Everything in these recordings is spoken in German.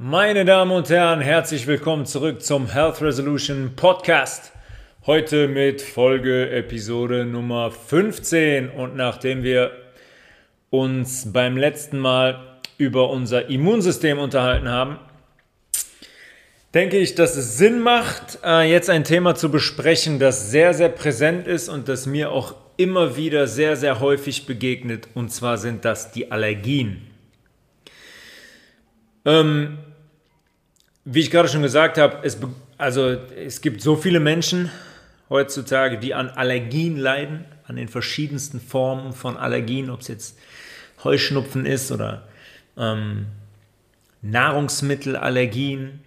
Meine Damen und Herren, herzlich willkommen zurück zum Health Resolution Podcast. Heute mit Folge Episode Nummer 15 und nachdem wir uns beim letzten Mal über unser Immunsystem unterhalten haben, denke ich, dass es Sinn macht, äh, jetzt ein Thema zu besprechen, das sehr, sehr präsent ist und das mir auch immer wieder sehr, sehr häufig begegnet. Und zwar sind das die Allergien. Ähm, wie ich gerade schon gesagt habe, es, also, es gibt so viele Menschen heutzutage, die an Allergien leiden, an den verschiedensten Formen von Allergien, ob es jetzt Heuschnupfen ist oder ähm, Nahrungsmittelallergien,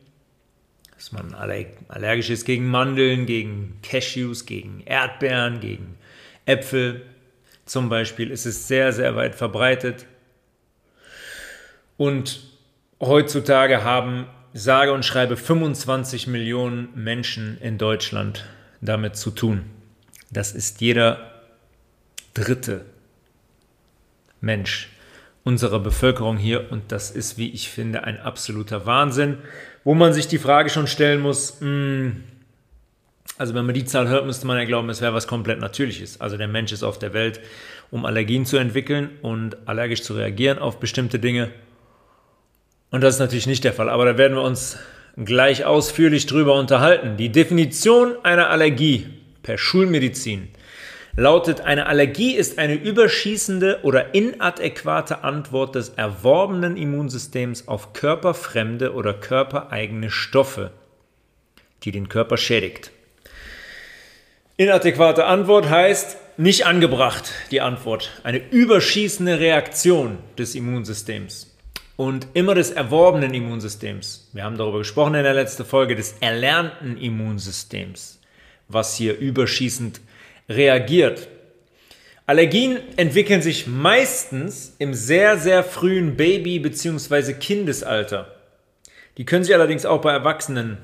dass man allergisch ist gegen Mandeln, gegen Cashews, gegen Erdbeeren, gegen Äpfel zum Beispiel, ist es sehr, sehr weit verbreitet. Und heutzutage haben sage und schreibe 25 Millionen Menschen in Deutschland damit zu tun. Das ist jeder dritte Mensch unserer Bevölkerung hier und das ist, wie ich finde, ein absoluter Wahnsinn, wo man sich die Frage schon stellen muss, mh, hm, also wenn man die Zahl hört, müsste man ja glauben, es wäre was komplett Natürliches. Also der Mensch ist auf der Welt, um Allergien zu entwickeln und allergisch zu reagieren auf bestimmte Dinge. Und das ist natürlich nicht der Fall, aber da werden wir uns gleich ausführlich drüber unterhalten. Die Definition einer Allergie per Schulmedizin lautet, eine Allergie ist eine überschießende oder inadäquate Antwort des erworbenen Immunsystems auf körperfremde oder körpereigene Stoffe, die den Körper schädigt. Inadäquate Antwort heißt nicht angebracht, die Antwort. Eine überschießende Reaktion des Immunsystems und immer des erworbenen Immunsystems. Wir haben darüber gesprochen in der letzten Folge des erlernten Immunsystems, was hier überschießend reagiert. Allergien entwickeln sich meistens im sehr, sehr frühen Baby- bzw. Kindesalter. Die können sich allerdings auch bei Erwachsenen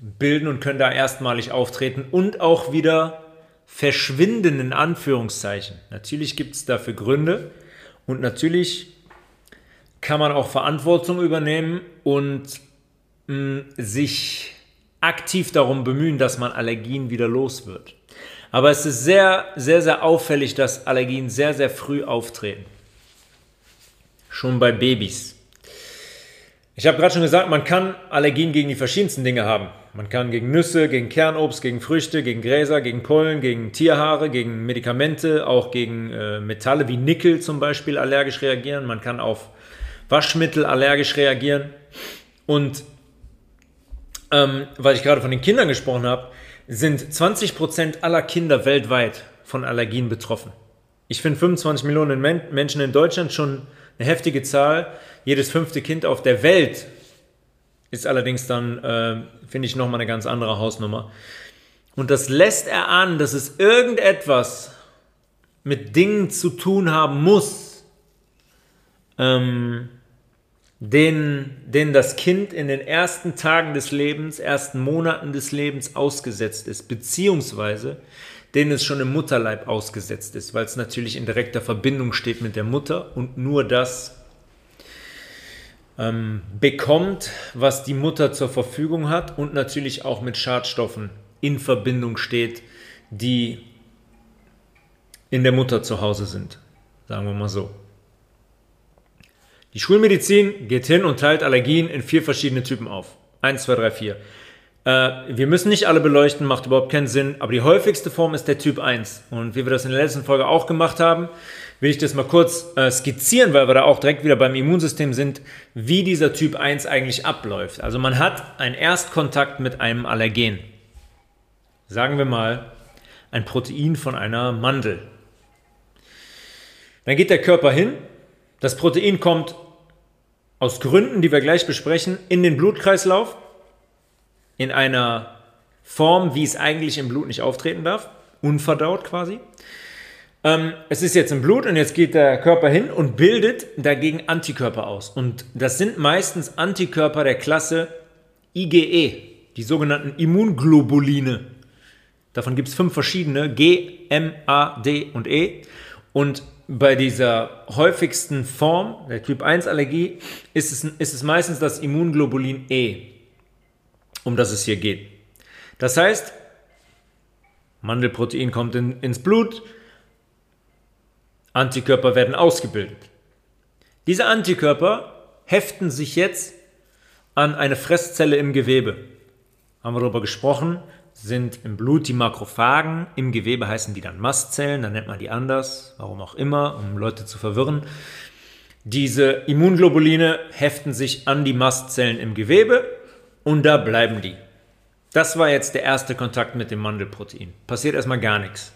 bilden und können da erstmalig auftreten und auch wieder verschwinden in Anführungszeichen. Natürlich gibt es dafür Gründe und natürlich kann man auch Verantwortung übernehmen und mh, mm, sich aktiv darum bemühen, dass man Allergien wieder los wird. Aber es ist sehr, sehr, sehr auffällig, dass Allergien sehr, sehr früh auftreten. Schon bei Babys. Ich habe gerade schon gesagt, man kann Allergien gegen die verschiedensten Dinge haben. Man kann gegen Nüsse, gegen Kernobst, gegen Früchte, gegen Gräser, gegen Pollen, gegen Tierhaare, gegen Medikamente, auch gegen äh, Metalle wie Nickel zum Beispiel allergisch reagieren. Man kann auf Waschmittel allergisch reagieren. Und ähm, weil ich gerade von den Kindern gesprochen habe, sind 20% aller Kinder weltweit von Allergien betroffen. Ich finde 25 Millionen Men Menschen in Deutschland schon eine heftige Zahl. Jedes fünfte Kind auf der Welt ist allerdings dann, äh, finde ich, nochmal eine ganz andere Hausnummer. Und das lässt erahnen, dass es irgendetwas mit Dingen zu tun haben muss, ähm, denen, denen das Kind in den ersten Tagen des Lebens, ersten Monaten des Lebens ausgesetzt ist, beziehungsweise denen es schon im Mutterleib ausgesetzt ist, weil es natürlich in direkter Verbindung steht mit der Mutter und nur das ähm, bekommt, was die Mutter zur Verfügung hat und natürlich auch mit Schadstoffen in Verbindung steht, die in der Mutter zu Hause sind. Sagen wir mal so. Die Schulmedizin geht hin und teilt Allergien in vier verschiedene Typen auf. Eins, zwei, drei, vier. Äh, wir müssen nicht alle beleuchten, macht überhaupt keinen Sinn, aber die häufigste Form ist der Typ 1. Und wie wir das in der letzten Folge auch gemacht haben, will ich das mal kurz äh, skizzieren, weil wir da auch direkt wieder beim Immunsystem sind, wie dieser Typ 1 eigentlich abläuft. Also man hat einen Erstkontakt mit einem Allergen. Sagen wir mal, ein Protein von einer Mandel. Dann geht der Körper hin, das Protein kommt aus Gründen, die wir gleich besprechen, in den Blutkreislauf in einer Form, wie es eigentlich im Blut nicht auftreten darf, unverdaut quasi. Ähm, es ist jetzt im Blut und jetzt geht der Körper hin und bildet dagegen Antikörper aus. Und das sind meistens Antikörper der Klasse IgE, die sogenannten Immunglobuline. Davon gibt es fünf verschiedene, G, M, A, D und E. Und bei dieser häufigsten Form, der Typ 1 Allergie, ist es, ist es meistens das Immunglobulin E, um das es hier geht. Das heißt, Mandelprotein kommt in, ins Blut, Antikörper werden ausgebildet. Diese Antikörper heften sich jetzt an eine Fresszelle im Gewebe. Haben wir darüber gesprochen, sind im Blut die Makrophagen, im Gewebe heißen die dann Mastzellen, dann nennt man die anders, warum auch immer, um Leute zu verwirren. Diese Immunglobuline heften sich an die Mastzellen im Gewebe und da bleiben die. Das war jetzt der erste Kontakt mit dem Mandelprotein. Passiert erstmal gar nichts.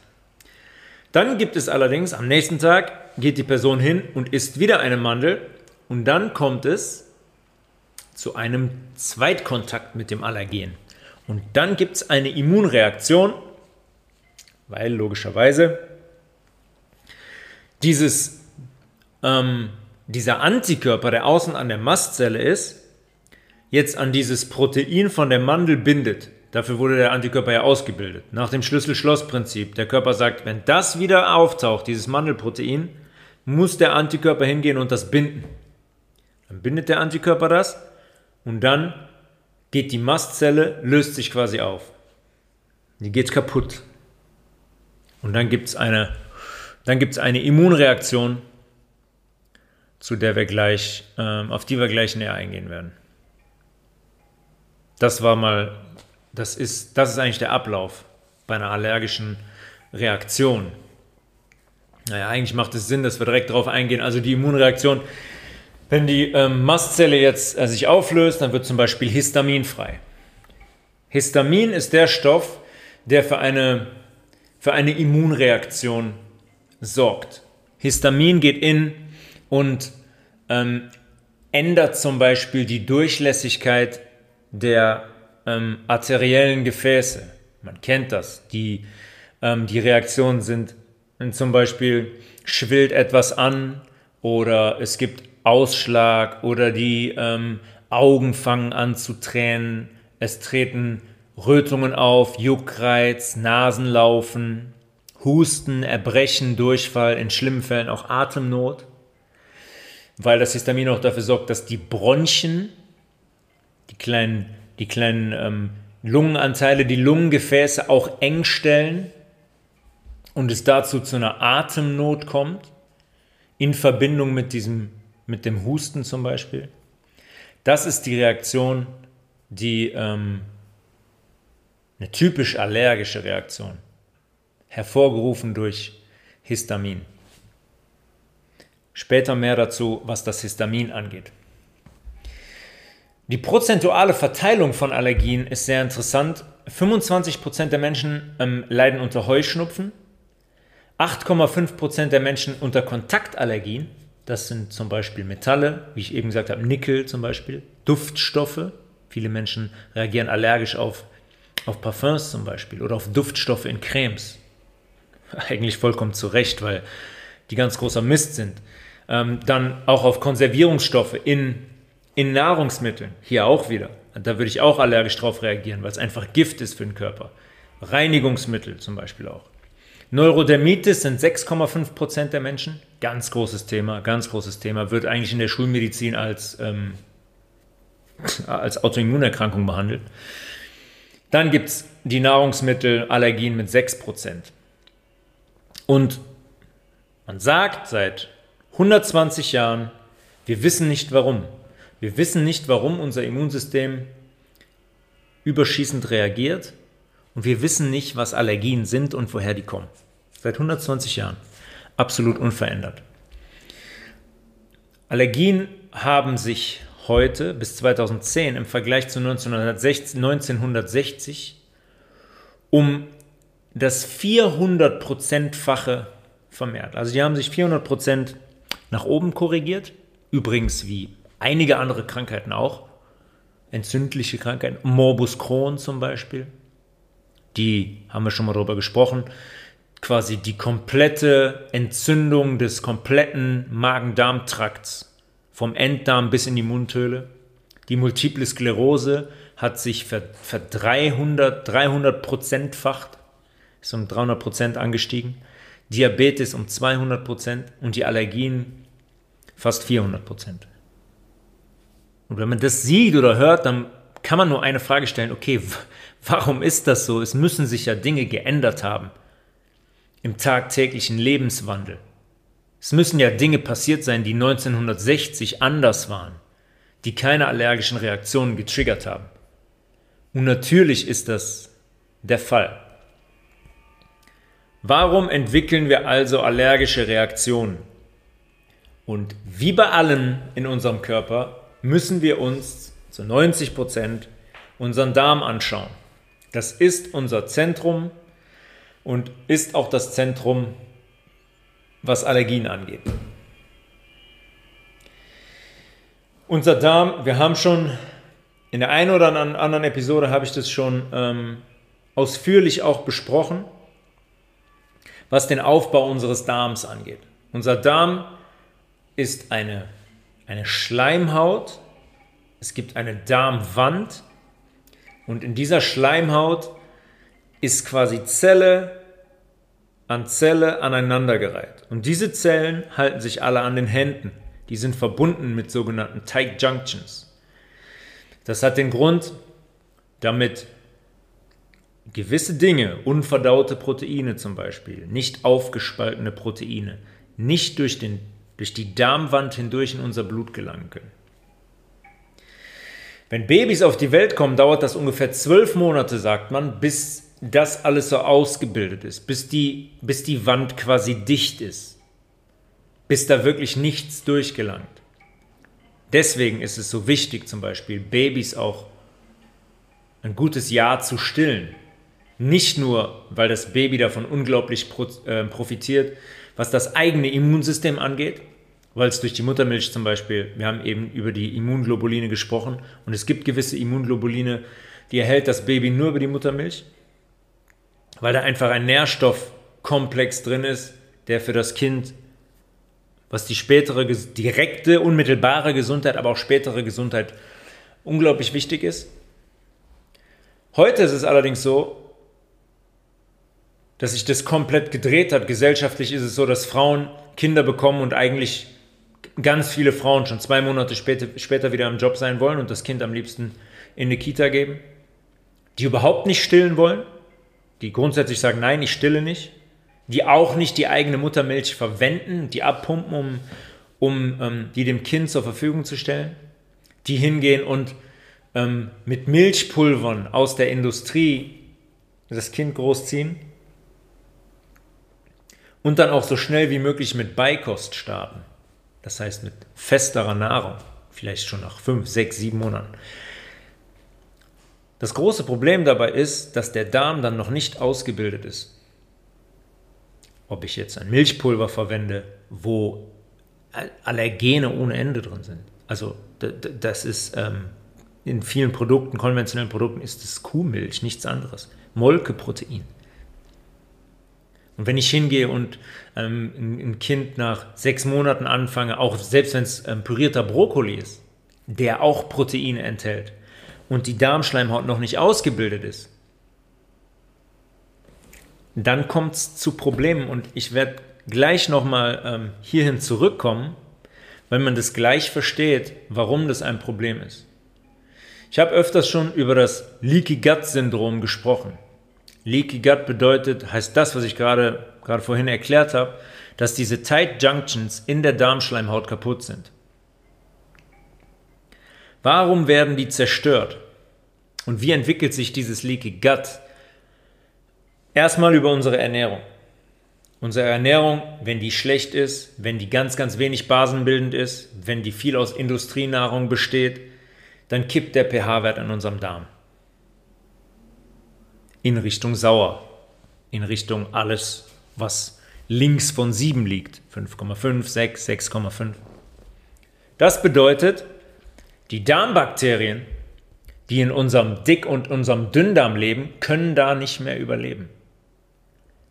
Dann gibt es allerdings am nächsten Tag, geht die Person hin und isst wieder eine Mandel und dann kommt es zu einem Zweitkontakt mit dem Allergen. Und dann gibt es eine Immunreaktion, weil logischerweise dieses, ähm, dieser Antikörper, der außen an der Mastzelle ist, jetzt an dieses Protein von der Mandel bindet. Dafür wurde der Antikörper ja ausgebildet. Nach dem Schlüssel-Schloss-Prinzip. Der Körper sagt, wenn das wieder auftaucht, dieses Mandelprotein, muss der Antikörper hingehen und das binden. Dann bindet der Antikörper das und dann geht die Mastzelle, löst sich quasi auf. Die geht kaputt. Und dann gibt es eine, eine Immunreaktion, zu der wir gleich, ähm, auf die wir gleich näher eingehen werden. Das war mal, das ist, das ist eigentlich der Ablauf bei einer allergischen Reaktion. Naja, eigentlich macht es Sinn, dass wir direkt darauf eingehen. Also die Immunreaktion, wenn die ähm, Mastzelle jetzt äh, sich auflöst, dann wird zum Beispiel Histamin frei. Histamin ist der Stoff, der für eine, für eine Immunreaktion sorgt. Histamin geht in und ähm, ändert zum Beispiel die Durchlässigkeit der ähm, arteriellen Gefäße. Man kennt das. Die, ähm, die Reaktionen sind zum Beispiel schwillt etwas an oder es gibt Ausschlag oder die ähm, Augen fangen an zu tränen, es treten Rötungen auf, Juckreiz, Nasenlaufen, Husten, Erbrechen, Durchfall, in schlimmen Fällen auch Atemnot, weil das Histamin auch dafür sorgt, dass die Bronchien die kleinen, die kleinen ähm, Lungenanteile, die Lungengefäße auch eng stellen und es dazu zu einer Atemnot kommt, in Verbindung mit diesem, mit dem Husten zum Beispiel. Das ist die Reaktion, die ähm, eine typisch allergische Reaktion, hervorgerufen durch Histamin. Später mehr dazu, was das Histamin angeht. Die prozentuale Verteilung von Allergien ist sehr interessant. 25% der Menschen ähm, leiden unter Heuschnupfen, 8,5% der Menschen unter Kontaktallergien. Das sind zum Beispiel Metalle, wie ich eben gesagt habe, Nickel zum Beispiel, Duftstoffe. Viele Menschen reagieren allergisch auf, auf Parfums zum Beispiel oder auf Duftstoffe in Cremes. Eigentlich vollkommen zu Recht, weil die ganz großer Mist sind. Ähm, dann auch auf Konservierungsstoffe in in Nahrungsmitteln, hier auch wieder. Da würde ich auch allergisch drauf reagieren, weil es einfach Gift ist für den Körper. Reinigungsmittel zum Beispiel auch. Neurodermitis sind 6,5% der Menschen. Ganz großes Thema, ganz großes Thema. Wird eigentlich in der Schulmedizin als, ähm, als Autoimmunerkrankung behandelt. Dann gibt es die Nahrungsmittelallergien mit 6% Und man sagt seit 120 Jahren, wir wissen nicht warum. Wir wissen nicht, warum unser Immunsystem überschießend reagiert und wir wissen nicht, was Allergien sind und woher die kommen. Seit 120 Jahren. Absolut unverändert. Allergien haben sich heute bis 2010 im Vergleich zu 1960, 1960 um das 400%-fache vermehrt. Also die haben sich 400% nach oben korrigiert. Übrigens wie einige andere Krankheiten auch. Entzündliche Krankheiten, Morbus Crohn zum Beispiel. Die haben wir schon mal darüber gesprochen. Quasi die komplette Entzündung des kompletten Magen-Darm-Trakts, vom Enddarm bis in die Mundhöhle. Die Multiple Sklerose hat sich ver, ver 300, 300 Prozentfacht, ist um 300 Prozent angestiegen. Diabetes um 200 Prozent und die Allergien fast 400 Prozent. Und wenn man das sieht oder hört, dann kann man nur eine Frage stellen, okay, warum ist das so? Es müssen sich ja Dinge geändert haben im tagtäglichen Lebenswandel. Es müssen ja Dinge passiert sein, die 1960 anders waren, die keine allergischen Reaktionen getriggert haben. Und natürlich ist das der Fall. Warum entwickeln wir also allergische Reaktionen? Und wie bei allen in unserem Körper müssen wir uns zu 90 Prozent unseren Darm anschauen. Das ist unser Zentrum und ist auch das Zentrum, was Allergien angeht. Unser Darm, wir haben schon in der einen oder anderen Episode habe ich das schon ähm, ausführlich auch besprochen, was den Aufbau unseres Darms angeht. Unser Darm ist eine, eine Schleimhaut, es gibt eine Darmwand und in dieser Schleimhaut ist quasi Zelle an Zelle aneinandergereiht. Und diese Zellen halten sich alle an den Händen. Die sind verbunden mit sogenannten Tight Junctions. Das hat den Grund, damit gewisse Dinge, unverdaute Proteine zum Beispiel, nicht aufgespaltene Proteine, nicht durch, den, durch die Darmwand hindurch in unser Blut gelangen können. Wenn Babys auf die Welt kommen, dauert das ungefähr zwölf Monate, sagt man, bis das alles so ausgebildet ist, bis die, bis die Wand quasi dicht ist, bis da wirklich nichts durchgelangt. Deswegen ist es so wichtig, zum Beispiel Babys auch ein gutes Jahr zu stillen. Nicht nur, weil das Baby davon unglaublich äh, profitiert, was das eigene Immunsystem angeht, weil es durch die Muttermilch zum Beispiel, wir haben eben über die Immunglobuline gesprochen und es gibt gewisse Immunglobuline, die erhält das Baby nur über die Muttermilch, weil da einfach ein Nährstoffkomplex drin ist, der für das Kind, was die spätere, direkte, unmittelbare Gesundheit, aber auch spätere Gesundheit unglaublich wichtig ist. Heute ist es allerdings so, dass sich das komplett gedreht hat. Gesellschaftlich ist es so, dass Frauen Kinder bekommen und eigentlich ganz viele Frauen schon zwei Monate später, später wieder im Job sein wollen und das Kind am liebsten in eine Kita geben, die überhaupt nicht stillen wollen, die grundsätzlich sagen, nein, ich stille nicht, die auch nicht die eigene Muttermilch verwenden, die abpumpen, um, um ähm, die dem Kind zur Verfügung zu stellen, die hingehen und ähm, mit Milchpulvern aus der Industrie das Kind großziehen und dann auch so schnell wie möglich mit Beikost starten. Das heißt mit festerer Nahrung, vielleicht schon nach fünf, sechs, sieben Monaten. Das große Problem dabei ist, dass der Darm dann noch nicht ausgebildet ist. Ob ich jetzt ein Milchpulver verwende, wo Allergene ohne Ende drin sind. Also das ist ähm, in vielen Produkten, konventionellen Produkten, ist es Kuhmilch, nichts anderes. Molkeprotein. Und wenn ich hingehe und ähm, ein Kind nach sechs Monaten anfange, auch selbst wenn es ähm, pürierter Brokkoli ist, der auch Proteine enthält und die Darmschleimhaut noch nicht ausgebildet ist, dann kommt es zu Problemen und ich werde gleich nochmal ähm, hierhin zurückkommen, weil man das gleich versteht, warum das ein Problem ist. Ich habe öfters schon über das Leaky Gut Syndrom gesprochen. Leaky Gut bedeutet, heißt das, was ich gerade, gerade vorhin erklärt habe, dass diese Tight Junctions in der Darmschleimhaut kaputt sind. Warum werden die zerstört? Und wie entwickelt sich dieses Leaky Gut? Erstmal über unsere Ernährung. Unsere Ernährung, wenn die schlecht ist, wenn die ganz, ganz wenig basenbildend ist, wenn die viel aus Industrienahrung besteht, dann kippt der pH-Wert in unserem Darm in Richtung sauer, in Richtung alles, was links von 7 liegt, 5,5, 6, 6,5. Das bedeutet, die Darmbakterien, die in unserem Dick- und unserem Dünndarm leben, können da nicht mehr überleben.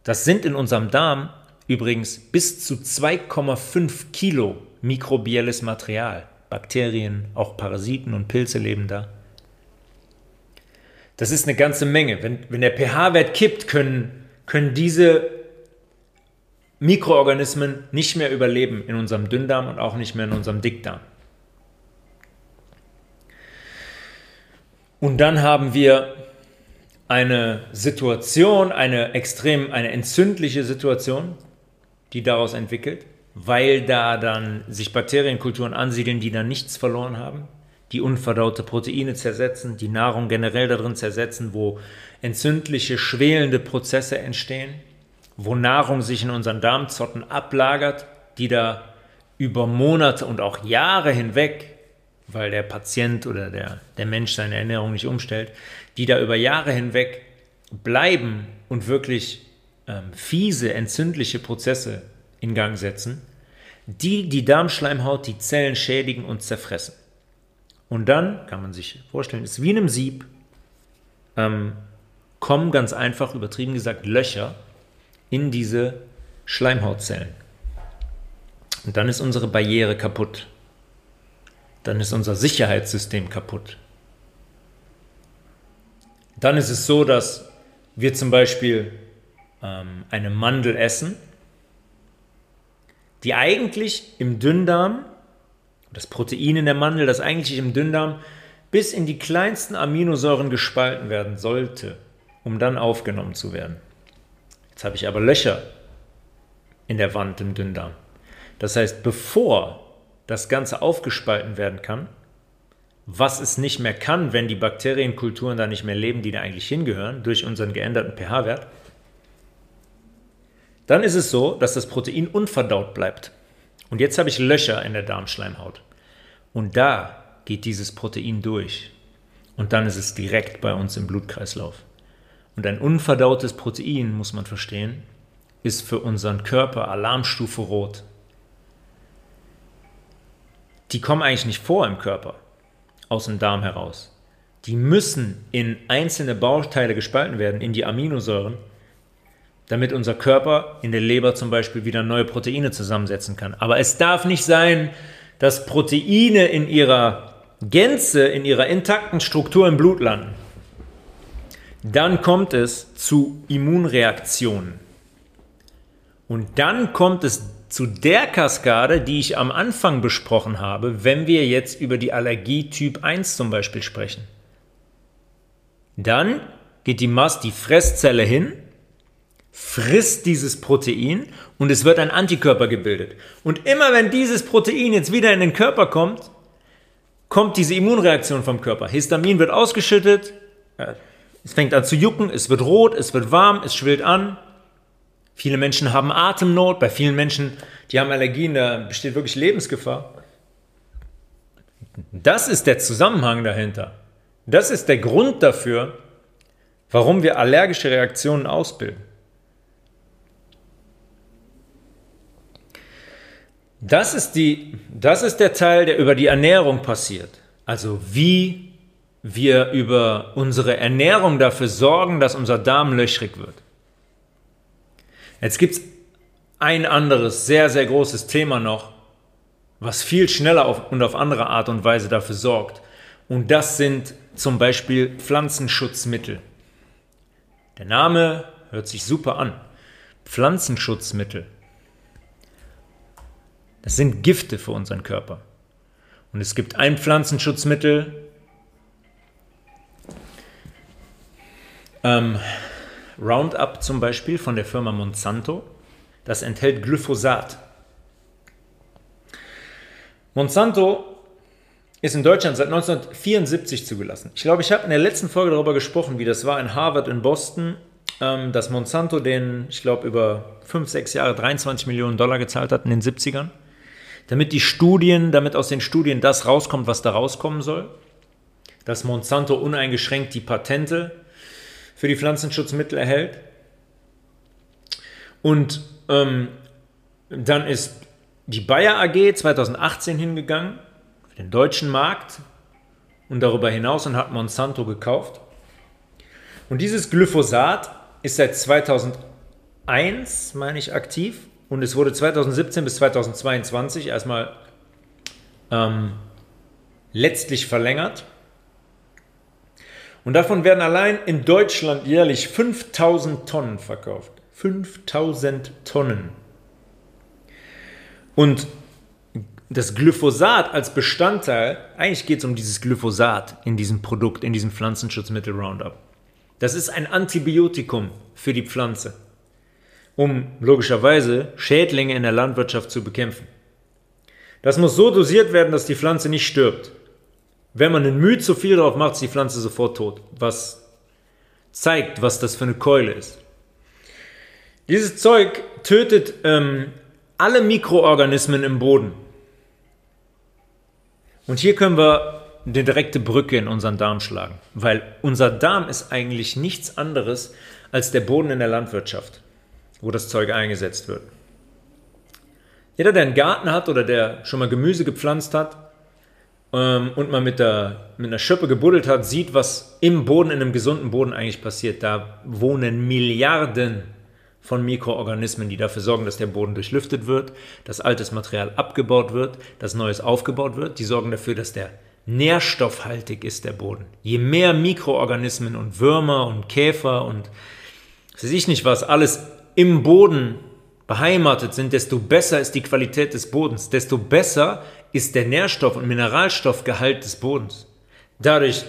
Das sind in unserem Darm übrigens bis zu 2,5 Kilo mikrobielles Material. Bakterien, auch Parasiten und Pilze leben da. Das ist eine ganze Menge. Wenn, wenn der pH-Wert kippt, können, können diese Mikroorganismen nicht mehr überleben in unserem Dünndarm und auch nicht mehr in unserem Dickdarm. Und dann haben wir eine Situation, eine extrem, eine entzündliche Situation, die daraus entwickelt, weil da dann sich Bakterienkulturen ansiedeln, die dann nichts verloren haben, die unverdaute Proteine zersetzen, die Nahrung generell darin zersetzen, wo entzündliche, schwelende Prozesse entstehen, wo Nahrung sich in unseren Darmzotten ablagert, die da über Monate und auch Jahre hinweg, weil der Patient oder der, der Mensch seine Ernährung nicht umstellt, die da über Jahre hinweg bleiben und wirklich ähm, fiese, entzündliche Prozesse in Gang setzen, die die Darmschleimhaut, die Zellen schädigen und zerfressen. Und dann kann man sich vorstellen, ist wie in einem Sieb, ähm, kommen ganz einfach, übertrieben gesagt, Löcher in diese Schleimhautzellen. Und dann ist unsere Barriere kaputt. Dann ist unser Sicherheitssystem kaputt. Dann ist es so, dass wir zum Beispiel ähm, eine Mandel essen, die eigentlich im Dünndarm, das Protein in der Mandel, das eigentlich im Dünndarm bis in die kleinsten Aminosäuren gespalten werden sollte, um dann aufgenommen zu werden. Jetzt habe ich aber Löcher in der Wand im Dünndarm. Das heißt, bevor das Ganze aufgespalten werden kann, was es nicht mehr kann, wenn die Bakterienkulturen da nicht mehr leben, die da eigentlich hingehören, durch unseren geänderten pH-Wert, dann ist es so, dass das Protein unverdaut bleibt. Und jetzt habe ich Löcher in der Darmschleimhaut. Und da geht dieses Protein durch. Und dann ist es direkt bei uns im Blutkreislauf. Und ein unverdautes Protein, muss man verstehen, ist für unseren Körper Alarmstufe rot. Die kommen eigentlich nicht vor im Körper, aus dem Darm heraus. Die müssen in einzelne Bauteile gespalten werden, in die Aminosäuren, damit unser Körper in der Leber zum Beispiel wieder neue Proteine zusammensetzen kann. Aber es darf nicht sein, dass Proteine in ihrer Gänze, in ihrer intakten Struktur im Blut landen. Dann kommt es zu Immunreaktionen. Und dann kommt es zu der Kaskade, die ich am Anfang besprochen habe, wenn wir jetzt über die Allergie Typ 1 zum Beispiel sprechen. Dann geht die Mast, die Fresszelle hin frisst dieses Protein und es wird ein Antikörper gebildet. Und immer wenn dieses Protein jetzt wieder in den Körper kommt, kommt diese Immunreaktion vom Körper. Histamin wird ausgeschüttet, es fängt an zu jucken, es wird rot, es wird warm, es schwillt an. Viele Menschen haben Atemnot, bei vielen Menschen, die haben Allergien, da besteht wirklich Lebensgefahr. Das ist der Zusammenhang dahinter. Das ist der Grund dafür, warum wir allergische Reaktionen ausbilden. Das ist, die, das ist der Teil, der über die Ernährung passiert. Also wie wir über unsere Ernährung dafür sorgen, dass unser Darm löchrig wird. Jetzt gibt es ein anderes, sehr, sehr großes Thema noch, was viel schneller auf, und auf andere Art und Weise dafür sorgt. Und das sind zum Beispiel Pflanzenschutzmittel. Der Name hört sich super an. Pflanzenschutzmittel. Das sind Gifte für unseren Körper. Und es gibt ein Pflanzenschutzmittel, ähm, Roundup zum Beispiel von der Firma Monsanto, das enthält Glyphosat. Monsanto ist in Deutschland seit 1974 zugelassen. Ich glaube, ich habe in der letzten Folge darüber gesprochen, wie das war in Harvard in Boston, ähm, dass Monsanto den, ich glaube, über 5, 6 Jahre 23 Millionen Dollar gezahlt hat in den 70ern damit die Studien, damit aus den Studien das rauskommt, was da rauskommen soll, dass Monsanto uneingeschränkt die Patente für die Pflanzenschutzmittel erhält. Und ähm, dann ist die Bayer AG 2018 hingegangen für den deutschen Markt und darüber hinaus und hat Monsanto gekauft. Und dieses Glyphosat ist seit 2001, meine ich, aktiv und es wurde 2017 bis 2022 erstmal ähm, letztlich verlängert. Und davon werden allein in Deutschland jährlich 5000 Tonnen verkauft. 5000 Tonnen. Und das Glyphosat als Bestandteil, eigentlich geht es um dieses Glyphosat in diesem Produkt, in diesem Pflanzenschutzmittel Roundup. Das ist ein Antibiotikum für die Pflanze, um logischerweise Schädlinge in der Landwirtschaft zu bekämpfen. Das muss so dosiert werden, dass die Pflanze nicht stirbt. Wenn man einen Mühe zu viel drauf macht, ist die Pflanze sofort tot, was zeigt, was das für eine Keule ist. Dieses Zeug tötet ähm, alle Mikroorganismen im Boden. Und hier können wir eine direkte Brücke in unseren Darm schlagen, weil unser Darm ist eigentlich nichts anderes als der Boden in der Landwirtschaft, wo das Zeug eingesetzt wird. Jeder, der einen Garten hat oder der schon mal Gemüse gepflanzt hat ähm, und mal mit, der, mit einer Schippe gebuddelt hat, sieht, was im Boden, in einem gesunden Boden eigentlich passiert. Da wohnen Milliarden von Mikroorganismen, die dafür sorgen, dass der Boden durchlüftet wird, dass altes Material abgebaut wird, dass neues aufgebaut wird. Die sorgen dafür, dass der nährstoffhaltig ist, der Boden. Je mehr Mikroorganismen und Würmer und Käfer und weiß ich nicht was, alles im Boden beheimatet sind, desto besser ist die Qualität des Bodens, desto besser ist der Nährstoff- und Mineralstoffgehalt des Bodens. Dadurch,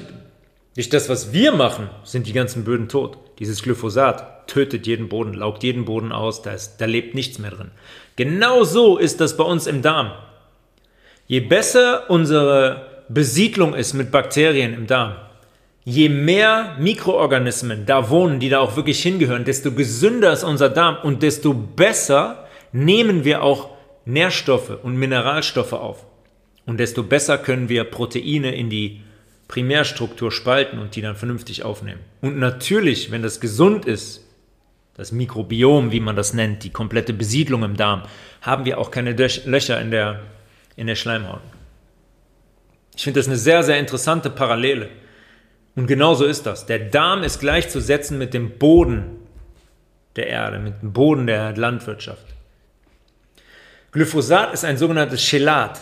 durch das, was wir machen, sind die ganzen Böden tot. Dieses Glyphosat tötet jeden Boden, laugt jeden Boden aus, da, ist, da lebt nichts mehr drin. Genau so ist das bei uns im Darm. Je besser unsere Besiedlung ist mit Bakterien im Darm, je mehr Mikroorganismen da wohnen, die da auch wirklich hingehören, desto gesünder ist unser Darm und desto besser nehmen wir auch Nährstoffe und Mineralstoffe auf. Und desto besser können wir Proteine in die Primärstruktur spalten und die dann vernünftig aufnehmen. Und natürlich, wenn das gesund ist, das Mikrobiom, wie man das nennt, die komplette Besiedlung im Darm, haben wir auch keine Löcher in der, in der Schleimhaut. Ich finde das eine sehr, sehr interessante Parallele. Und genauso ist das. Der Darm ist gleichzusetzen mit dem Boden der Erde, mit dem Boden der Landwirtschaft. Glyphosat ist ein sogenanntes Chelat.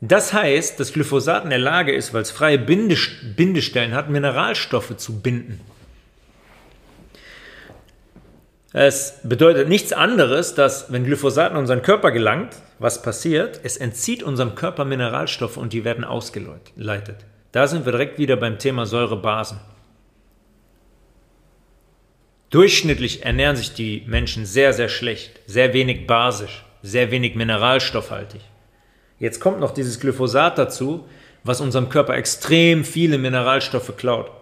Das heißt, dass Glyphosat in der Lage ist, weil es freie Bindestellen hat, Mineralstoffe zu binden. Es bedeutet nichts anderes, dass wenn Glyphosat in unseren Körper gelangt, was passiert? Es entzieht unserem Körper Mineralstoffe und die werden ausgeleitet. Da sind wir direkt wieder beim Thema Säurebasen. Durchschnittlich ernähren sich die Menschen sehr, sehr schlecht, sehr wenig basisch, sehr wenig mineralstoffhaltig. Jetzt kommt noch dieses Glyphosat dazu, was unserem Körper extrem viele Mineralstoffe klaut.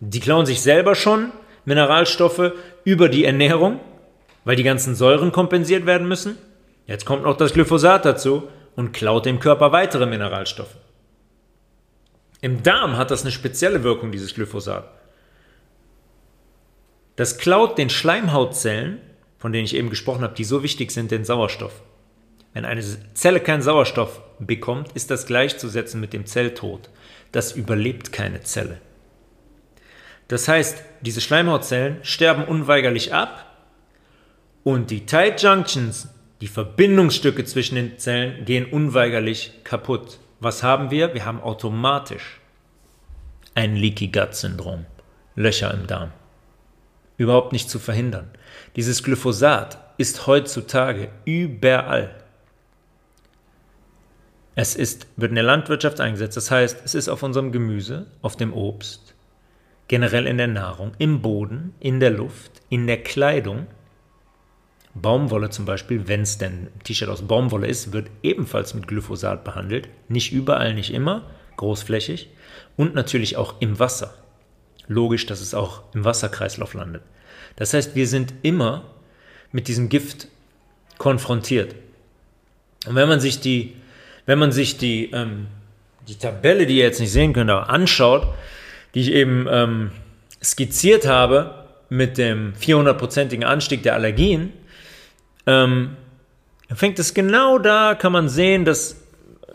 Die klauen sich selber schon Mineralstoffe über die Ernährung, weil die ganzen Säuren kompensiert werden müssen. Jetzt kommt noch das Glyphosat dazu und klaut dem Körper weitere Mineralstoffe. Im Darm hat das eine spezielle Wirkung, dieses Glyphosat. Das klaut den Schleimhautzellen, von denen ich eben gesprochen habe, die so wichtig sind, den Sauerstoff. Wenn eine Zelle keinen Sauerstoff bekommt, ist das gleichzusetzen mit dem Zelltod. Das überlebt keine Zelle. Das heißt, diese Schleimhautzellen sterben unweigerlich ab und die Tight Junctions, die Verbindungsstücke zwischen den Zellen, gehen unweigerlich kaputt. Was haben wir? Wir haben automatisch ein Leaky Gut Syndrom, Löcher im Darm. Überhaupt nicht zu verhindern. Dieses Glyphosat ist heutzutage überall. Es ist, wird in der Landwirtschaft eingesetzt. Das heißt, es ist auf unserem Gemüse, auf dem Obst, generell in der Nahrung, im Boden, in der Luft, in der Kleidung. Baumwolle zum Beispiel, wenn es denn ein T-Shirt aus Baumwolle ist, wird ebenfalls mit Glyphosat behandelt. Nicht überall, nicht immer, großflächig. Und natürlich auch im Wasser. Logisch, dass es auch im Wasserkreislauf landet. Das heißt, wir sind immer mit diesem Gift konfrontiert. Und wenn man sich die wenn man sich die, ähm, die Tabelle, die ihr jetzt nicht sehen könnt, aber anschaut, die ich eben ähm, skizziert habe mit dem 400-prozentigen Anstieg der Allergien, ähm, fängt es genau da, kann man sehen, dass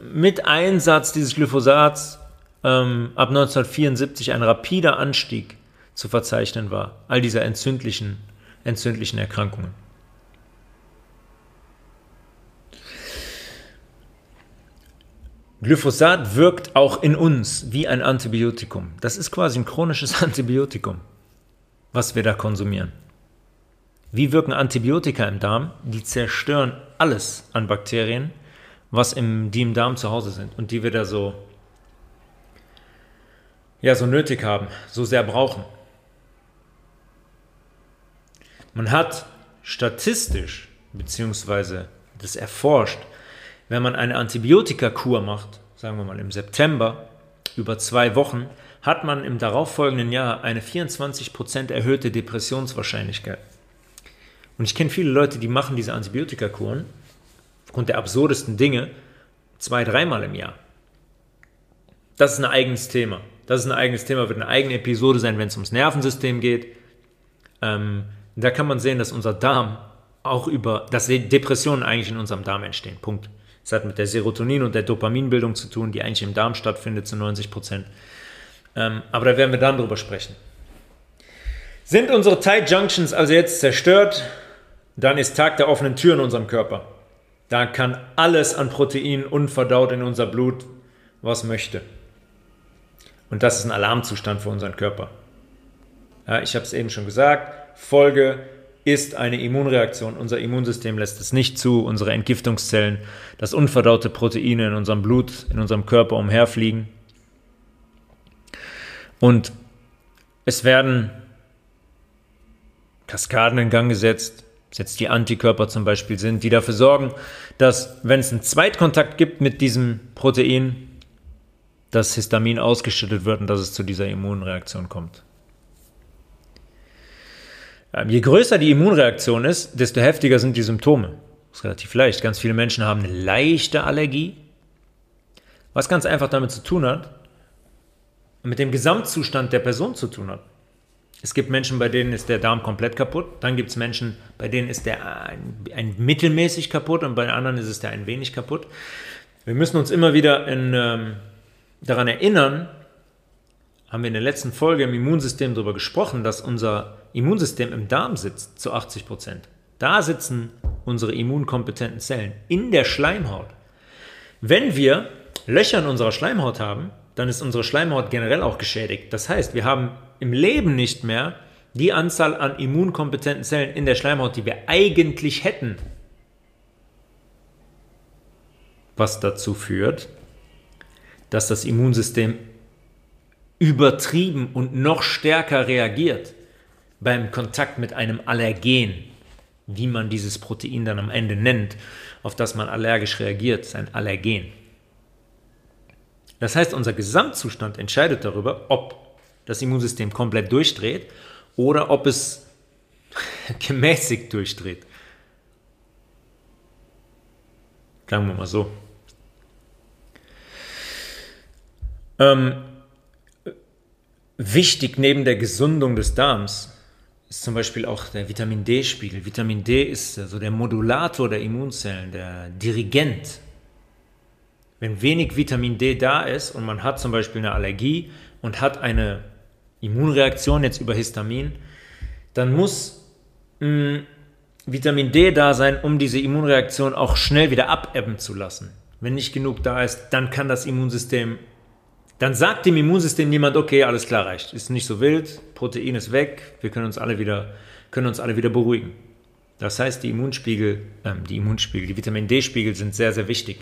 mit Einsatz dieses Glyphosats ähm, ab 1974 ein rapider Anstieg zu verzeichnen war, all dieser entzündlichen, entzündlichen Erkrankungen. Glyphosat wirkt auch in uns wie ein Antibiotikum. Das ist quasi ein chronisches Antibiotikum, was wir da konsumieren. Wie wirken Antibiotika im Darm? Die zerstören alles an Bakterien, was im, die im Darm zu Hause sind und die wir da so, ja, so nötig haben, so sehr brauchen. Man hat statistisch, beziehungsweise das erforscht, wenn man eine Antibiotikakur macht, sagen wir mal im September, über zwei Wochen, hat man im darauffolgenden Jahr eine 24% erhöhte Depressionswahrscheinlichkeit. Und ich kenne viele Leute, die machen diese Antibiotikakuren aufgrund der absurdesten Dinge zwei, dreimal im Jahr. Das ist ein eigenes Thema. Das ist ein eigenes Thema, wird eine eigene Episode sein, wenn es ums Nervensystem geht. Ähm, da kann man sehen, dass unser Darm auch über, dass Depressionen eigentlich in unserem Darm entstehen. Punkt. Das hat mit der Serotonin- und der Dopaminbildung zu tun, die eigentlich im Darm stattfindet zu 90 Prozent. Ähm, aber da werden wir dann drüber sprechen. Sind unsere Tight Junctions also jetzt zerstört, dann ist Tag der offenen Tür in unserem Körper. Da kann alles an Protein unverdaut in unser Blut, was möchte. Und das ist ein Alarmzustand für unseren Körper. Ja, ich habe es eben schon gesagt, Folge ist eine Immunreaktion. Unser Immunsystem lässt es nicht zu, unsere Entgiftungszellen, dass unverdaute Proteine in unserem Blut, in unserem Körper umherfliegen. Und es werden Kaskaden in Gang gesetzt, jetzt die Antikörper zum Beispiel sind, die dafür sorgen, dass wenn es einen Zweitkontakt gibt mit diesem Protein, das Histamin ausgeschüttet wird und dass es zu dieser Immunreaktion kommt. Ähm, je größer die Immunreaktion ist, desto heftiger sind die Symptome. Das ist relativ leicht. Ganz viele Menschen haben eine leichte Allergie, was ganz einfach damit zu tun hat, mit dem Gesamtzustand der Person zu tun hat. Es gibt Menschen, bei denen ist der Darm komplett kaputt. Dann gibt es Menschen, bei denen ist der ein, ein, mittelmäßig kaputt und bei anderen ist es der ein wenig kaputt. Wir müssen uns immer wieder in, ähm, daran erinnern, haben wir in der letzten Folge im Immunsystem darüber gesprochen, dass unser Immunsystem im Darm sitzt zu 80 Prozent. Da sitzen unsere immunkompetenten Zellen in der Schleimhaut. Wenn wir Löcher in unserer Schleimhaut haben, dann ist unsere Schleimhaut generell auch geschädigt. Das heißt, wir haben im Leben nicht mehr die Anzahl an immunkompetenten Zellen in der Schleimhaut, die wir eigentlich hätten. Was dazu führt, dass das Immunsystem übertrieben und noch stärker reagiert beim Kontakt mit einem Allergen, wie man dieses Protein dann am Ende nennt, auf das man allergisch reagiert, ist ein Allergen. Das heißt, unser Gesamtzustand entscheidet darüber, ob das Immunsystem komplett durchdreht oder ob es gemäßigt durchdreht. Sagen wir mal so. Ähm, Wichtig neben der Gesundung des Darms ist zum Beispiel auch der Vitamin D-Spiegel. Vitamin D ist also der Modulator der Immunzellen, der Dirigent. Wenn wenig Vitamin D da ist und man hat zum Beispiel eine Allergie und hat eine Immunreaktion jetzt über Histamin, dann muss mh, hm, Vitamin D da sein, um diese Immunreaktion auch schnell wieder abebben zu lassen. Wenn nicht genug da ist, dann kann das Immunsystem dann sagt dem Immunsystem niemand, okay, alles klar, reicht. Ist nicht so wild, Protein ist weg, wir können uns alle wieder, können uns alle wieder beruhigen. Das heißt, die Immunspiegel, äh, die Immunspiegel, die Vitamin D-Spiegel sind sehr, sehr wichtig.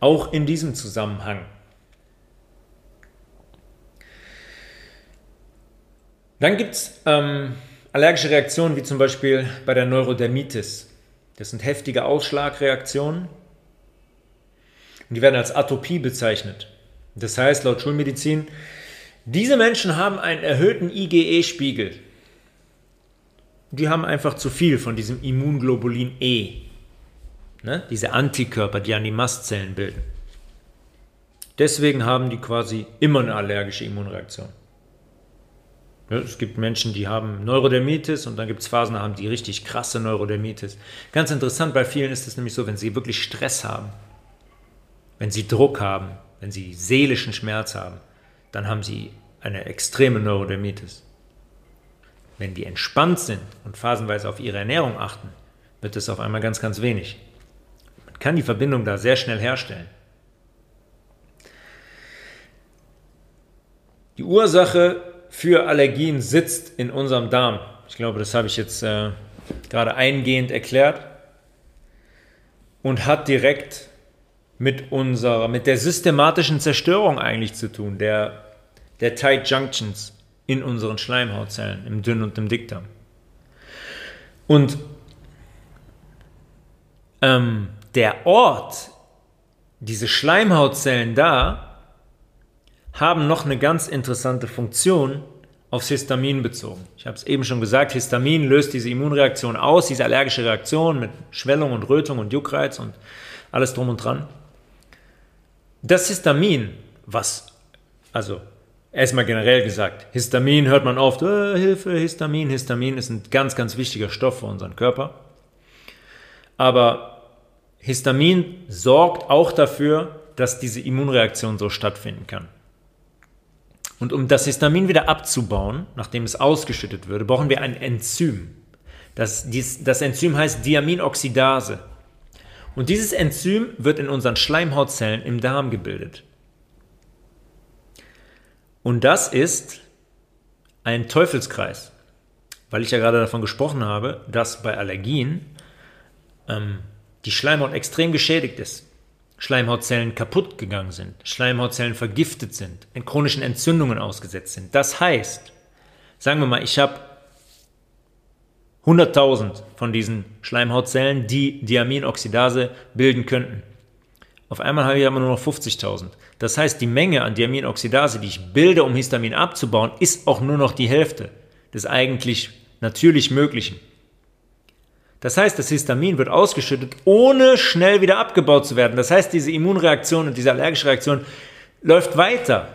Auch in diesem Zusammenhang. Dann gibt es ähm, allergische Reaktionen, wie zum Beispiel bei der Neurodermitis. Das sind heftige Ausschlagreaktionen. Und die werden als Atopie bezeichnet. Das heißt, laut Schulmedizin, diese Menschen haben einen erhöhten IgE-Spiegel. Die haben einfach zu viel von diesem Immunglobulin E. Ne? Diese Antikörper, die an die Mastzellen bilden. Deswegen haben die quasi immer eine allergische Immunreaktion. Ja, es gibt Menschen, die haben Neurodermitis und dann gibt es Phasen, da haben die richtig krasse Neurodermitis. Ganz interessant, bei vielen ist es nämlich so, wenn sie wirklich Stress haben, wenn sie Druck haben, wenn sie seelischen Schmerz haben, dann haben sie eine extreme Neurodermitis. Wenn die entspannt sind und phasenweise auf ihre Ernährung achten, wird es auf einmal ganz, ganz wenig. Man kann die Verbindung da sehr schnell herstellen. Die Ursache für Allergien sitzt in unserem Darm. Ich glaube, das habe ich jetzt äh, gerade eingehend erklärt und hat direkt mit unserer, mit der systematischen Zerstörung eigentlich zu tun, der, der Tight Junctions in unseren Schleimhautzellen, im Dünn- und im Dickdarm. Und ähm, der Ort, diese Schleimhautzellen da, haben noch eine ganz interessante Funktion aufs Histamin bezogen. Ich habe es eben schon gesagt, Histamin löst diese Immunreaktion aus, diese allergische Reaktion mit Schwellung und Rötung und Juckreiz und alles drum und dran. Das Histamin, was, also erstmal generell gesagt, Histamin hört man oft, äh, Hilfe, Histamin, Histamin ist ein ganz, ganz wichtiger Stoff für unseren Körper. Aber Histamin sorgt auch dafür, dass diese Immunreaktion so stattfinden kann. Und um das Histamin wieder abzubauen, nachdem es ausgeschüttet würde, brauchen wir ein Enzym. Das, dies, das Enzym heißt Diaminoxidase. Und dieses Enzym wird in unseren Schleimhautzellen im Darm gebildet. Und das ist ein Teufelskreis, weil ich ja gerade davon gesprochen habe, dass bei Allergien ähm, die Schleimhaut extrem geschädigt ist. Schleimhautzellen kaputt gegangen sind, Schleimhautzellen vergiftet sind, in chronischen Entzündungen ausgesetzt sind. Das heißt, sagen wir mal, ich habe 100.000 von diesen Schleimhautzellen, die Diaminoxidase bilden könnten. Auf einmal habe ich aber nur noch 50.000. Das heißt, die Menge an Diaminoxidase, die ich bilde, um Histamin abzubauen, ist auch nur noch die Hälfte des eigentlich natürlich Möglichen. Das heißt, das Histamin wird ausgeschüttet, ohne schnell wieder abgebaut zu werden. Das heißt, diese Immunreaktion und diese allergische Reaktion läuft weiter.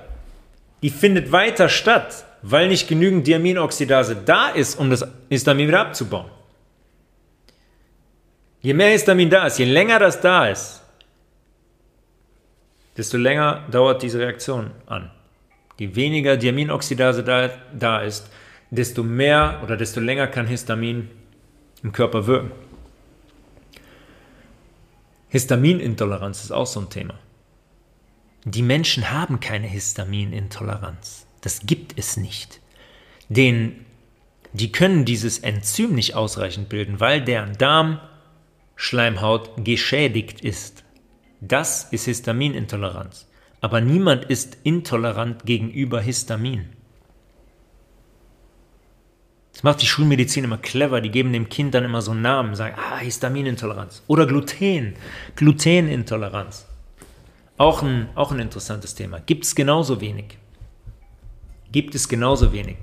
Die findet weiter statt weil nicht genügend Diaminoxidase da ist, um das Histamin wieder abzubauen. Je mehr Histamin da ist, je länger das da ist, desto länger dauert diese Reaktion an. Je weniger Diaminoxidase da, da ist, desto mehr oder desto länger kann Histamin im Körper wirken. Histaminintoleranz ist auch so ein Thema. Die Menschen haben keine Histaminintoleranz. Das gibt es nicht. Den, die können dieses Enzym nicht ausreichend bilden, weil deren Darmschleimhaut geschädigt ist. Das ist Histaminintoleranz. Aber niemand ist intolerant gegenüber Histamin. Das macht die Schulmedizin immer clever. Die geben dem Kind dann immer so einen Namen, sagen, ah, Histaminintoleranz. Oder Gluten, Glutenintoleranz. Auch ein, auch ein interessantes Thema. Gibt es genauso wenig gibt es genauso wenig.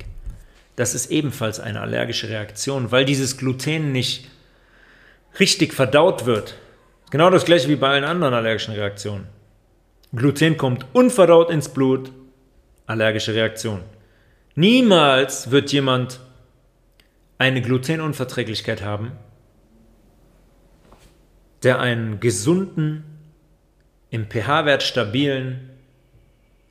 Das ist ebenfalls eine allergische Reaktion, weil dieses Gluten nicht richtig verdaut wird. Genau das gleiche wie bei allen anderen allergischen Reaktionen. Gluten kommt unverdaut ins Blut, allergische Reaktion. Niemals wird jemand eine Glutenunverträglichkeit haben, der einen gesunden, im pH-Wert stabilen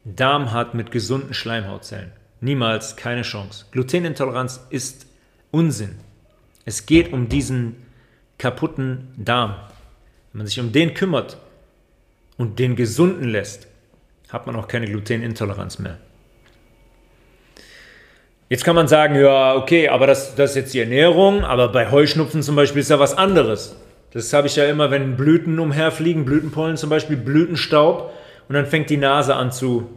Darm hat mit gesunden Schleimhautzellen. Niemals keine Chance. Glutenintoleranz ist Unsinn. Es geht um diesen kaputten Darm. Wenn man sich um den kümmert und den gesunden lässt, hat man auch keine Glutenintoleranz mehr. Jetzt kann man sagen, ja, okay, aber das, das ist jetzt die Ernährung, aber bei Heuschnupfen zum Beispiel ist ja was anderes. Das habe ich ja immer, wenn Blüten umherfliegen, Blütenpollen zum Beispiel, Blütenstaub, und dann fängt die Nase an zu,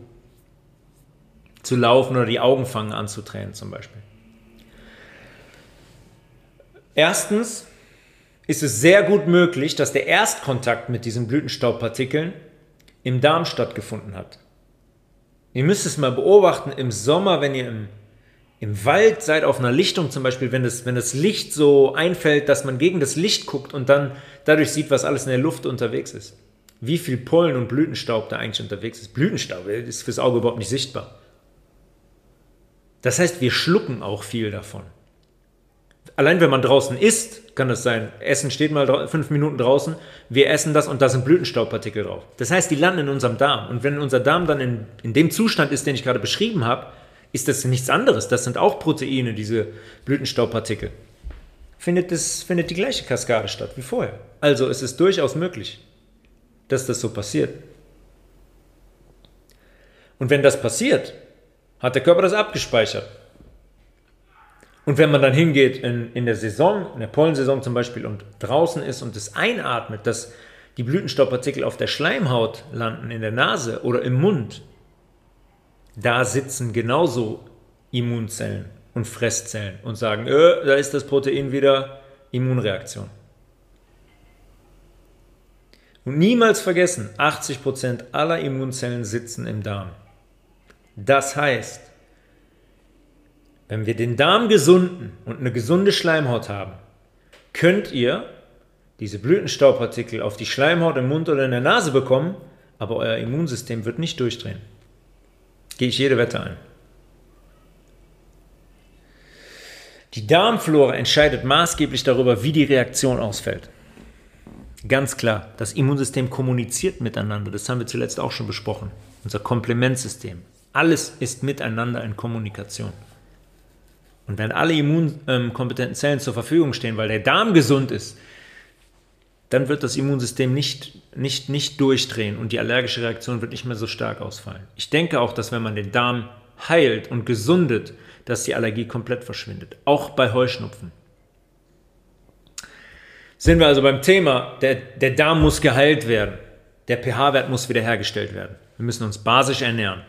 zu laufen oder die Augen fangen an zu tränen zum Beispiel. Erstens ist es sehr gut möglich, dass der Erstkontakt mit diesen Blütenstaubpartikeln im Darm stattgefunden hat. Ihr müsst es mal beobachten im Sommer, wenn ihr im, im Wald seid, auf einer Lichtung zum Beispiel, wenn das, wenn das Licht so einfällt, dass man gegen das Licht guckt und dann dadurch sieht, was alles in der Luft unterwegs ist wie viel Pollen und Blütenstaub da eigentlich unterwegs ist. Blütenstaub ist fürs Auge überhaupt nicht sichtbar. Das heißt, wir schlucken auch viel davon. Allein wenn man draußen isst, kann das sein, Essen steht mal fünf Minuten draußen, wir essen das und da sind Blütenstaubpartikel drauf. Das heißt, die landen in unserem Darm. Und wenn unser Darm dann in, in dem Zustand ist, den ich gerade beschrieben habe, ist das nichts anderes. Das sind auch Proteine, diese Blütenstaubpartikel. Findet, das, findet die gleiche Kaskade statt wie vorher. Also es ist durchaus möglich dass das so passiert. Und wenn das passiert, hat der Körper das abgespeichert. Und wenn man dann hingeht in, in der Saison, in der Pollensaison zum Beispiel, und draußen ist und es einatmet, dass die Blütenstaubpartikel auf der Schleimhaut landen, in der Nase oder im Mund, da sitzen genauso Immunzellen und Fresszellen und sagen, äh, da ist das Protein wieder Immunreaktion. Und niemals vergessen, 80% aller Immunzellen sitzen im Darm. Das heißt, wenn wir den Darm gesunden und eine gesunde Schleimhaut haben, könnt ihr diese Blütenstaubpartikel auf die Schleimhaut im Mund oder in der Nase bekommen, aber euer Immunsystem wird nicht durchdrehen. Gehe ich jede Wette ein. Die Darmflora entscheidet maßgeblich darüber, wie die Reaktion ausfällt. Ganz klar, das Immunsystem kommuniziert miteinander, das haben wir zuletzt auch schon besprochen. Unser Komplementsystem. Alles ist miteinander in Kommunikation. Und wenn alle immunkompetenten Zellen zur Verfügung stehen, weil der Darm gesund ist, dann wird das Immunsystem nicht, nicht, nicht durchdrehen und die allergische Reaktion wird nicht mehr so stark ausfallen. Ich denke auch, dass wenn man den Darm heilt und gesundet, dass die Allergie komplett verschwindet. Auch bei Heuschnupfen. Sind wir also beim Thema, der, der Darm muss geheilt werden. Der pH-Wert muss wiederhergestellt werden. Wir müssen uns basisch ernähren.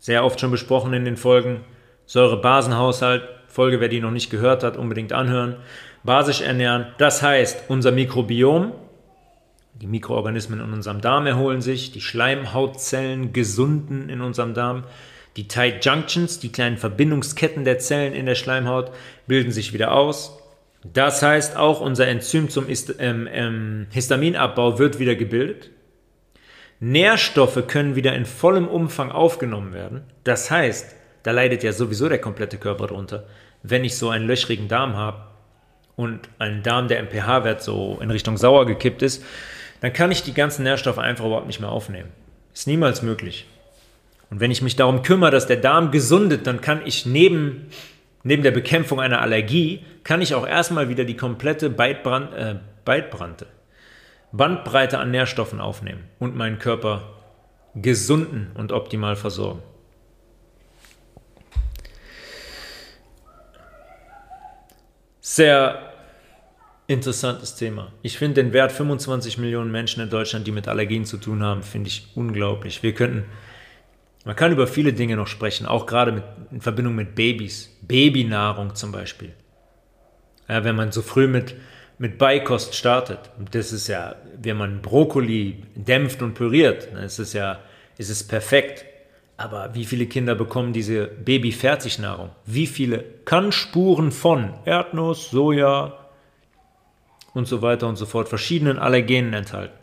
Sehr oft schon besprochen in den Folgen. Säure-Basenhaushalt. Folge, wer die noch nicht gehört hat, unbedingt anhören. Basisch ernähren. Das heißt, unser Mikrobiom, die Mikroorganismen in unserem Darm erholen sich, die Schleimhautzellen gesunden in unserem Darm, die Tight Junctions, die kleinen Verbindungsketten der Zellen in der Schleimhaut, bilden sich wieder aus. Das heißt, auch unser Enzym zum ähm, ähm, Histaminabbau wird wieder gebildet. Nährstoffe können wieder in vollem Umfang aufgenommen werden. Das heißt, da leidet ja sowieso der komplette Körper drunter. Wenn ich so einen löchrigen Darm habe und einen Darm, der im pH-Wert so in Richtung sauer gekippt ist, dann kann ich die ganzen Nährstoffe einfach überhaupt nicht mehr aufnehmen. Ist niemals möglich. Und wenn ich mich darum kümmere, dass der Darm gesundet, dann kann ich neben, neben der Bekämpfung einer Allergie, kann ich auch erstmal wieder die komplette Beitbrand, äh, Beitbrande, Bandbreite an Nährstoffen aufnehmen und meinen Körper gesunden und optimal versorgen. Sehr interessantes Thema. Ich finde den Wert 25 Millionen Menschen in Deutschland, die mit Allergien zu tun haben, finde ich unglaublich. Wir könnten man kann über viele Dinge noch sprechen, auch gerade mit, in Verbindung mit Babys. Babynahrung zum Beispiel. Ja, wenn man so früh mit, mit Beikost startet, das ist ja, wenn man Brokkoli dämpft und püriert, dann ist es ja, ist es perfekt. Aber wie viele Kinder bekommen diese Baby-Fertignahrung? Wie viele Kannspuren von Erdnuss, Soja und so weiter und so fort, verschiedenen Allergenen enthalten?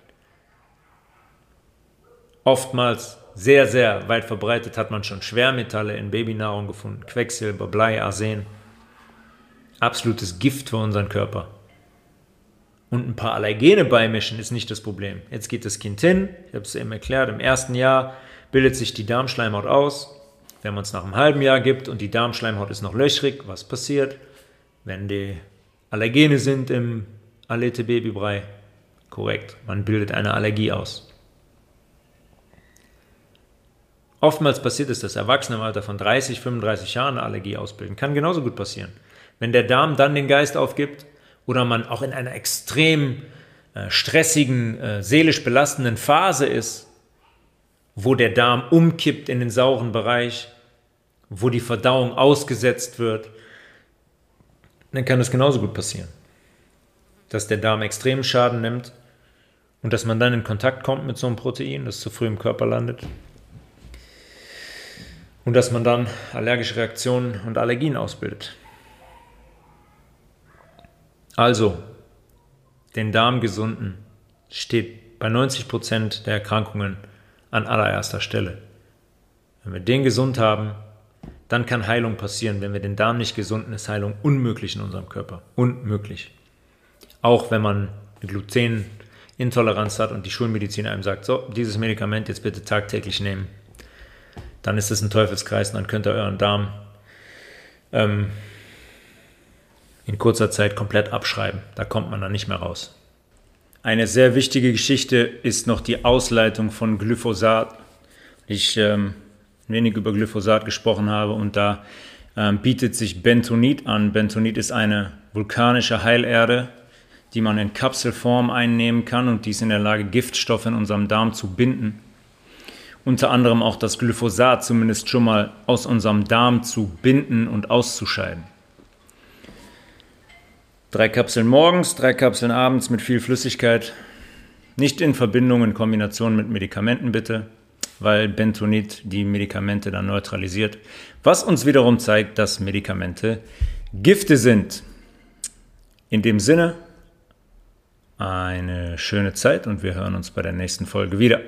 Oftmals sehr, sehr weit verbreitet hat man schon Schwermetalle in Babynahrung gefunden. Quecksilber, Blei, Arsen. Absolutes Gift für unseren Körper. Und ein paar Allergene beimischen ist nicht das Problem. Jetzt geht das Kind hin, ich habe es eben erklärt, im ersten Jahr bildet sich die Darmschleimhaut aus. Wenn man es nach einem halben Jahr gibt und die Darmschleimhaut ist noch löchrig, was passiert? Wenn die Allergene sind im Alete Babybrei, korrekt, man bildet eine Allergie aus. Oftmals passiert es, dass Erwachsene im Alter von 30, 35 Jahren eine Allergie ausbilden. Kann genauso gut passieren. Wenn der Darm dann den Geist aufgibt oder man auch in einer extrem äh, stressigen, äh, seelisch belastenden Phase ist, wo der Darm umkippt in den sauren Bereich, wo die Verdauung ausgesetzt wird, dann kann es genauso gut passieren. Dass der Darm extremen Schaden nimmt und dass man dann in Kontakt kommt mit so einem Protein, das zu früh im Körper landet und dass man dann allergische Reaktionen und Allergien ausbildet. Also, den Darm gesunden steht bei 90% der Erkrankungen an allererster Stelle. Wenn wir den gesund haben, dann kann Heilung passieren. Wenn wir den Darm nicht gesunden, ist Heilung unmöglich in unserem Körper. Unmöglich. Auch wenn man eine Glutenintoleranz hat und die Schulmedizin einem sagt, so, dieses Medikament jetzt bitte tagtäglich nehmen dann ist es ein Teufelskreis und dann könnt ihr euren Darm ähm, in kurzer Zeit komplett abschreiben. Da kommt man dann nicht mehr raus. Eine sehr wichtige Geschichte ist noch die Ausleitung von Glyphosat. Ich ähm, wenig über Glyphosat gesprochen habe und da ähm, bietet sich Bentonit an. Bentonit ist eine vulkanische Heilerde, die man in Kapselform einnehmen kann und die ist in der Lage, Giftstoffe in unserem Darm zu binden. Unter anderem auch das Glyphosat zumindest schon mal aus unserem Darm zu binden und auszuscheiden. Drei Kapseln morgens, drei Kapseln abends mit viel Flüssigkeit. Nicht in Verbindung, in Kombination mit Medikamenten bitte weil Bentonit die Medikamente dann neutralisiert, was uns wiederum zeigt, dass Medikamente Gifte sind. In dem Sinne, eine schöne Zeit und wir hören uns bei der nächsten Folge wieder.